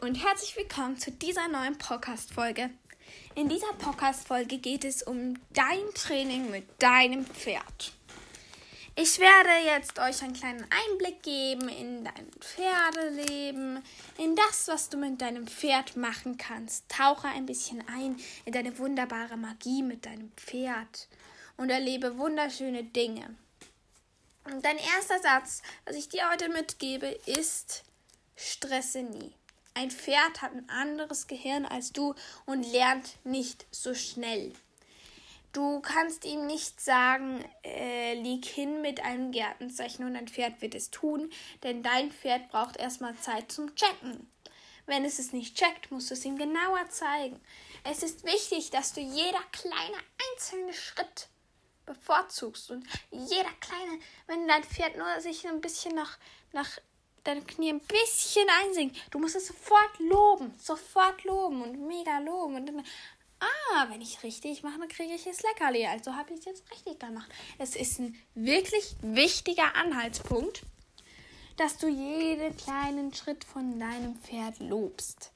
und herzlich willkommen zu dieser neuen Podcast-Folge. In dieser Podcast-Folge geht es um dein Training mit deinem Pferd. Ich werde jetzt euch einen kleinen Einblick geben in dein Pferdeleben, in das, was du mit deinem Pferd machen kannst. Tauche ein bisschen ein in deine wunderbare Magie mit deinem Pferd und erlebe wunderschöne Dinge. Und dein erster Satz, was ich dir heute mitgebe, ist stresse nie. Ein Pferd hat ein anderes Gehirn als du und lernt nicht so schnell. Du kannst ihm nicht sagen, äh, lieg hin mit einem Gärtenzeichen und ein Pferd wird es tun, denn dein Pferd braucht erstmal Zeit zum Checken. Wenn es es nicht checkt, musst du es ihm genauer zeigen. Es ist wichtig, dass du jeder kleine einzelne Schritt bevorzugst und jeder kleine, wenn dein Pferd nur sich ein bisschen nach, nach deine Knie ein bisschen einsinken. Du musst es sofort loben, sofort loben und mega loben. Und dann, ah, wenn ich richtig mache, dann kriege ich es Leckerli. Also habe ich es jetzt richtig gemacht. Es ist ein wirklich wichtiger Anhaltspunkt, dass du jeden kleinen Schritt von deinem Pferd lobst.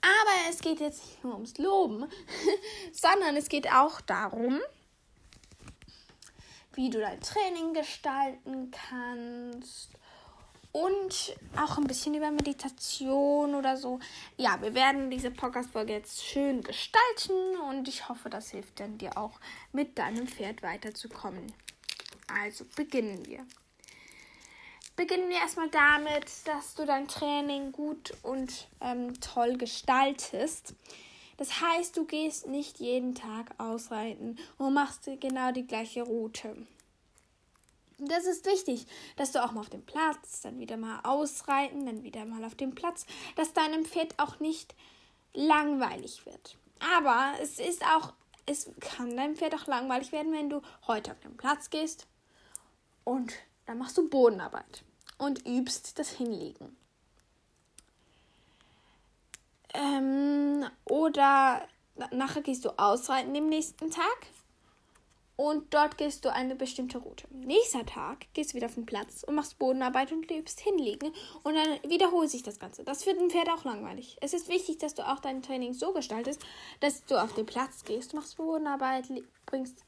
Aber es geht jetzt nicht nur ums Loben, sondern es geht auch darum, wie du dein Training gestalten kannst und auch ein bisschen über Meditation oder so. Ja, wir werden diese Podcast-Folge jetzt schön gestalten und ich hoffe, das hilft dann dir auch mit deinem Pferd weiterzukommen. Also beginnen wir. Beginnen wir erstmal damit, dass du dein Training gut und ähm, toll gestaltest. Das heißt, du gehst nicht jeden Tag ausreiten und machst genau die gleiche Route. Das ist wichtig, dass du auch mal auf dem Platz, dann wieder mal ausreiten, dann wieder mal auf dem Platz, dass deinem Pferd auch nicht langweilig wird. Aber es ist auch, es kann deinem Pferd auch langweilig werden, wenn du heute auf den Platz gehst und dann machst du Bodenarbeit und übst das Hinlegen. Ähm, oder nachher gehst du ausreiten den nächsten Tag und dort gehst du eine bestimmte Route. Nächster Tag gehst du wieder auf den Platz und machst Bodenarbeit und übst hinlegen und dann wiederholt sich das Ganze. Das wird ein Pferd auch langweilig. Es ist wichtig, dass du auch dein Training so gestaltest, dass du auf den Platz gehst, machst Bodenarbeit, bringst,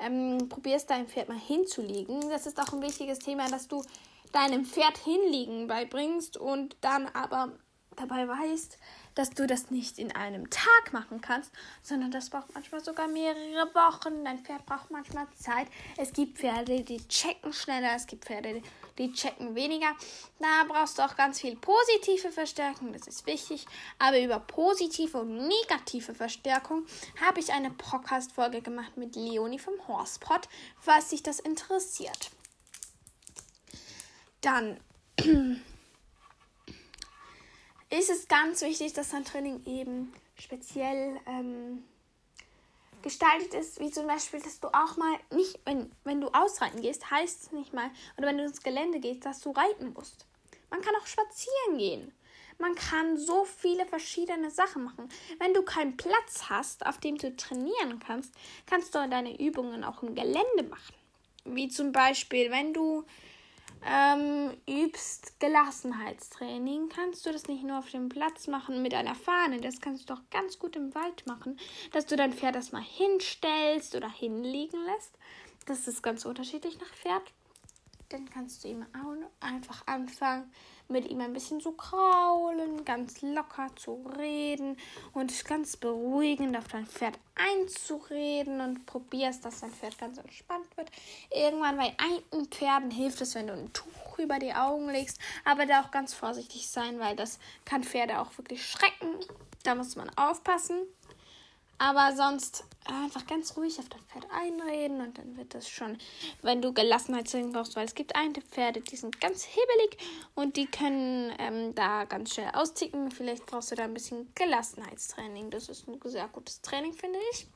ähm, probierst dein Pferd mal hinzulegen. Das ist auch ein wichtiges Thema, dass du deinem Pferd hinlegen beibringst und dann aber dabei weißt, dass du das nicht in einem Tag machen kannst, sondern das braucht manchmal sogar mehrere Wochen. Dein Pferd braucht manchmal Zeit. Es gibt Pferde, die checken schneller, es gibt Pferde, die checken weniger. Da brauchst du auch ganz viel positive Verstärkung, das ist wichtig. Aber über positive und negative Verstärkung habe ich eine Podcast-Folge gemacht mit Leonie vom Horsepot, falls dich das interessiert. Dann ist es ganz wichtig, dass dein Training eben speziell ähm, gestaltet ist, wie zum Beispiel, dass du auch mal nicht, wenn, wenn du ausreiten gehst, heißt es nicht mal, oder wenn du ins Gelände gehst, dass du reiten musst. Man kann auch spazieren gehen. Man kann so viele verschiedene Sachen machen. Wenn du keinen Platz hast, auf dem du trainieren kannst, kannst du deine Übungen auch im Gelände machen. Wie zum Beispiel, wenn du ähm, übst Gelassenheitstraining, kannst du das nicht nur auf dem Platz machen mit einer Fahne, das kannst du doch ganz gut im Wald machen, dass du dein Pferd erstmal hinstellst oder hinlegen lässt. Das ist ganz unterschiedlich nach Pferd. Dann kannst du ihm auch einfach anfangen, mit ihm ein bisschen zu kraulen, ganz locker zu reden und ganz beruhigend auf dein Pferd einzureden und probierst, dass dein Pferd ganz entspannt wird. Irgendwann bei einigen Pferden hilft es, wenn du ein Tuch über die Augen legst, aber da auch ganz vorsichtig sein, weil das kann Pferde auch wirklich schrecken. Da muss man aufpassen. Aber sonst einfach ganz ruhig auf das Pferd einreden und dann wird das schon, wenn du Gelassenheitstraining brauchst, weil es gibt einige Pferde, die sind ganz hibbelig und die können ähm, da ganz schnell austicken. Vielleicht brauchst du da ein bisschen Gelassenheitstraining. Das ist ein sehr gutes Training, finde ich.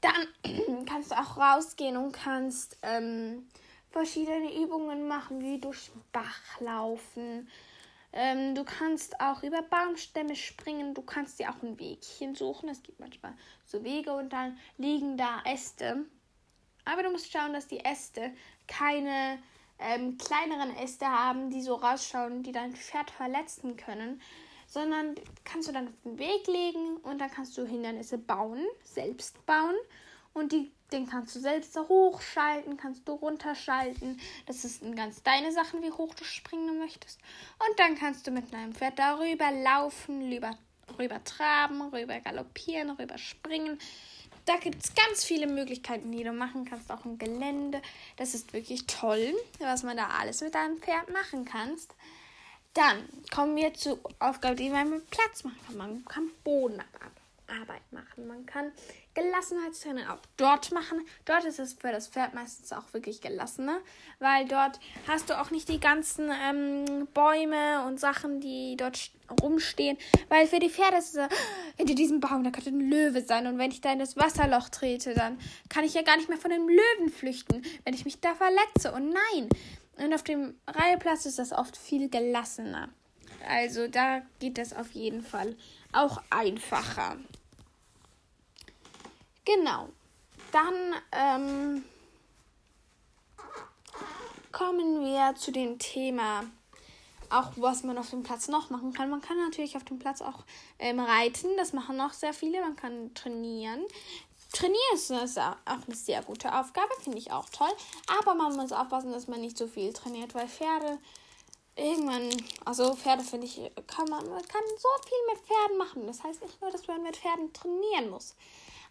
Dann kannst du auch rausgehen und kannst ähm, verschiedene Übungen machen, wie durch Bach laufen ähm, du kannst auch über Baumstämme springen. Du kannst dir auch ein Wegchen suchen. Es gibt manchmal so Wege und dann liegen da Äste. Aber du musst schauen, dass die Äste keine ähm, kleineren Äste haben, die so rausschauen, die dein Pferd verletzen können, sondern kannst du dann auf den Weg legen und dann kannst du Hindernisse bauen, selbst bauen und die, den kannst du selbst hochschalten, kannst du runterschalten. Das ist ganz deine Sachen, wie hoch du springen möchtest. Und dann kannst du mit deinem Pferd darüber laufen, rüber, rüber traben, rüber galoppieren, rüber springen. Da gibt es ganz viele Möglichkeiten, die du machen kannst, auch im Gelände. Das ist wirklich toll, was man da alles mit deinem Pferd machen kannst. Dann kommen wir zur Aufgabe, die man mit Platz machen kann. Man kann Bodenarbeit machen. Man kann Gelassenheitstraining auch dort machen. Dort ist es für das Pferd meistens auch wirklich gelassener, weil dort hast du auch nicht die ganzen ähm, Bäume und Sachen, die dort rumstehen. Weil für die Pferde ist es so, hinter diesem Baum, da könnte ein Löwe sein. Und wenn ich da in das Wasserloch trete, dann kann ich ja gar nicht mehr von dem Löwen flüchten, wenn ich mich da verletze. Und nein. Und auf dem Reiheplatz ist das oft viel gelassener. Also da geht das auf jeden Fall auch einfacher. Genau. Dann ähm, kommen wir zu dem Thema, auch was man auf dem Platz noch machen kann. Man kann natürlich auf dem Platz auch ähm, reiten. Das machen auch sehr viele. Man kann trainieren. Trainieren ist auch eine sehr gute Aufgabe, finde ich auch toll. Aber man muss aufpassen, dass man nicht so viel trainiert, weil Pferde irgendwann, also Pferde finde ich, kann man, man kann so viel mit Pferden machen. Das heißt nicht nur, dass man mit Pferden trainieren muss.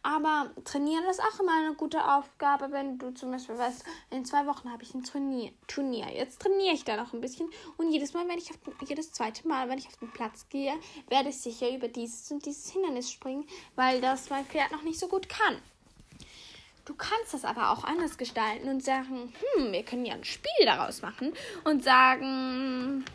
Aber trainieren ist auch immer eine gute Aufgabe, wenn du zum Beispiel weißt, in zwei Wochen habe ich ein Turnier. Turnier. Jetzt trainiere ich da noch ein bisschen und jedes Mal, wenn ich auf den, jedes zweite Mal, wenn ich auf den Platz gehe, werde ich sicher über dieses und dieses Hindernis springen, weil das mein Pferd noch nicht so gut kann. Du kannst das aber auch anders gestalten und sagen, hm, wir können ja ein Spiel daraus machen und sagen,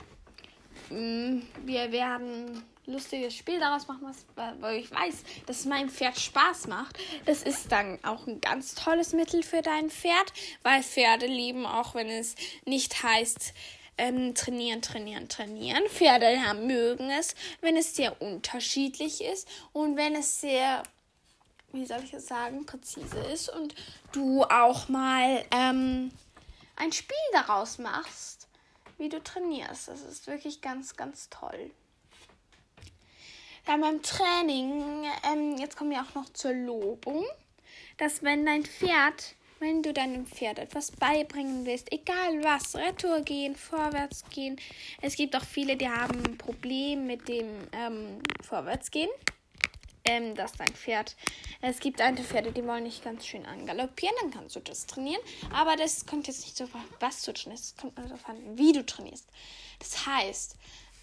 hm, wir werden lustiges Spiel daraus machen, was, weil ich weiß, dass es meinem Pferd Spaß macht. Das ist dann auch ein ganz tolles Mittel für dein Pferd, weil Pferde lieben, auch wenn es nicht heißt, ähm, trainieren, trainieren, trainieren. Pferde haben, mögen es, wenn es sehr unterschiedlich ist und wenn es sehr, wie soll ich es sagen, präzise ist und du auch mal ähm, ein Spiel daraus machst, wie du trainierst. Das ist wirklich ganz, ganz toll. Dann beim Training, ähm, jetzt kommen wir auch noch zur Lobung, dass wenn dein Pferd, wenn du deinem Pferd etwas beibringen willst, egal was, Retour gehen, vorwärts gehen, es gibt auch viele, die haben ein Problem mit dem ähm, Vorwärtsgehen. Ähm, dass dein Pferd, es gibt alte Pferde, die wollen nicht ganz schön angaloppieren, dann kannst du das trainieren. Aber das kommt jetzt nicht so was du trainierst, es kommt nur darauf an, wie du trainierst. Das heißt,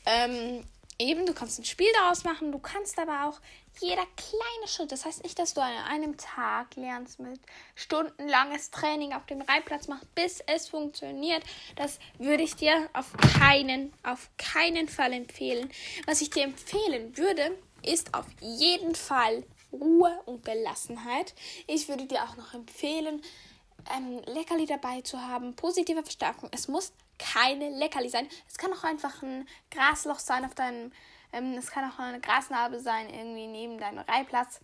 ähm, eben, du kannst ein Spiel daraus machen, du kannst aber auch jeder kleine Schritt, das heißt nicht, dass du an einem Tag lernst mit stundenlanges Training auf dem Reitplatz machst, bis es funktioniert. Das würde ich dir auf keinen, auf keinen Fall empfehlen. Was ich dir empfehlen würde, ist auf jeden Fall Ruhe und Gelassenheit. Ich würde dir auch noch empfehlen, ähm, Leckerli dabei zu haben, positive Verstärkung. Es muss keine Leckerli sein. Es kann auch einfach ein Grasloch sein auf deinem, ähm, es kann auch eine Grasnarbe sein, irgendwie neben deinem Reihplatz,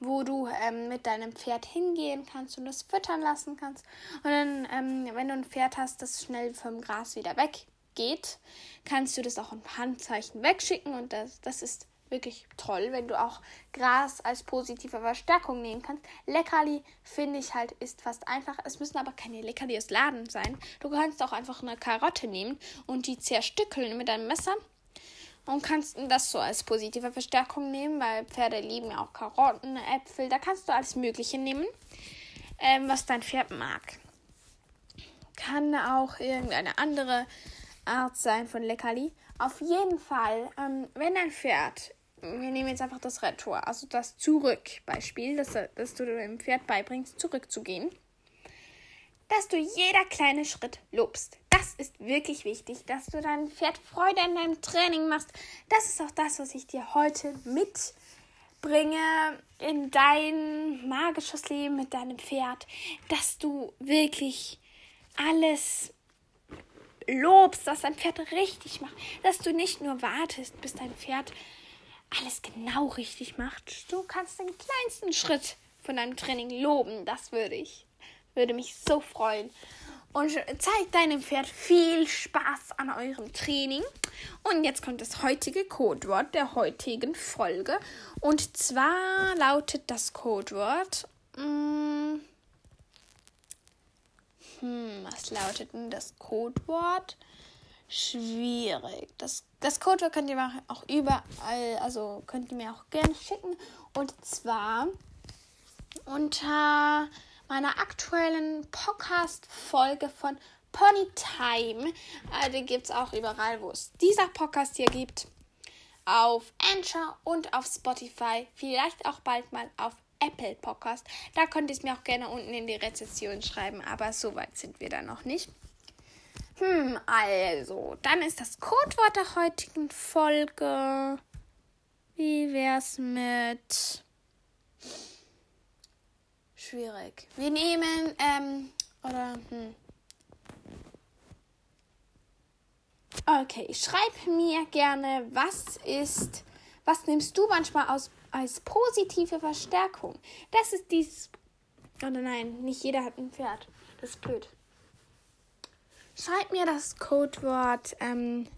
wo du ähm, mit deinem Pferd hingehen kannst und es füttern lassen kannst. Und dann, ähm, wenn du ein Pferd hast, das schnell vom Gras wieder weggeht, kannst du das auch ein Handzeichen wegschicken und das, das ist wirklich toll, wenn du auch Gras als positive Verstärkung nehmen kannst. Leckerli finde ich halt ist fast einfach. Es müssen aber keine Leckerli aus Laden sein. Du kannst auch einfach eine Karotte nehmen und die zerstückeln mit einem Messer und kannst das so als positive Verstärkung nehmen, weil Pferde lieben ja auch Karotten, Äpfel. Da kannst du alles Mögliche nehmen, ähm, was dein Pferd mag. Kann auch irgendeine andere Art sein von Leckerli. Auf jeden Fall, ähm, wenn dein Pferd wir nehmen jetzt einfach das Retour, also das Zurück-Beispiel, dass, dass du dem Pferd beibringst, zurückzugehen. Dass du jeder kleine Schritt lobst. Das ist wirklich wichtig, dass du deinem Pferd Freude an deinem Training machst. Das ist auch das, was ich dir heute mitbringe in dein magisches Leben mit deinem Pferd. Dass du wirklich alles lobst, was dein Pferd richtig macht. Dass du nicht nur wartest, bis dein Pferd alles genau richtig macht. Du kannst den kleinsten Schritt von deinem Training loben. Das würde ich, würde mich so freuen. und zeigt deinem Pferd viel Spaß an eurem Training. Und jetzt kommt das heutige Codewort der heutigen Folge. Und zwar lautet das Codewort. Hm, hm, was lautet denn das Codewort? Schwierig. Das, das Codewort könnt ihr auch überall, also könnt ihr mir auch gerne schicken. Und zwar unter meiner aktuellen Podcast-Folge von Ponytime. Äh, die gibt es auch überall, wo es dieser Podcast hier gibt. Auf Anchor und auf Spotify. Vielleicht auch bald mal auf Apple Podcast. Da könnt ihr es mir auch gerne unten in die Rezession schreiben, aber so weit sind wir da noch nicht. Hm, also, dann ist das Codewort der heutigen Folge. Wie wär's mit schwierig. Wir nehmen, ähm, oder, hm. Okay, schreib mir gerne, was ist, was nimmst du manchmal aus, als positive Verstärkung? Das ist dieses, oder nein, nicht jeder hat ein Pferd. Das ist blöd. Schreib mir das Codewort, ähm,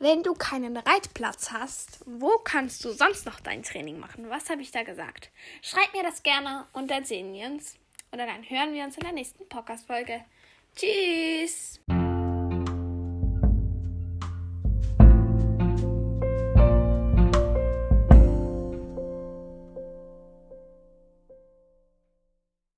wenn du keinen Reitplatz hast, wo kannst du sonst noch dein Training machen? Was habe ich da gesagt? Schreib mir das gerne und dann sehen wir uns. Oder dann hören wir uns in der nächsten Podcast-Folge. Tschüss!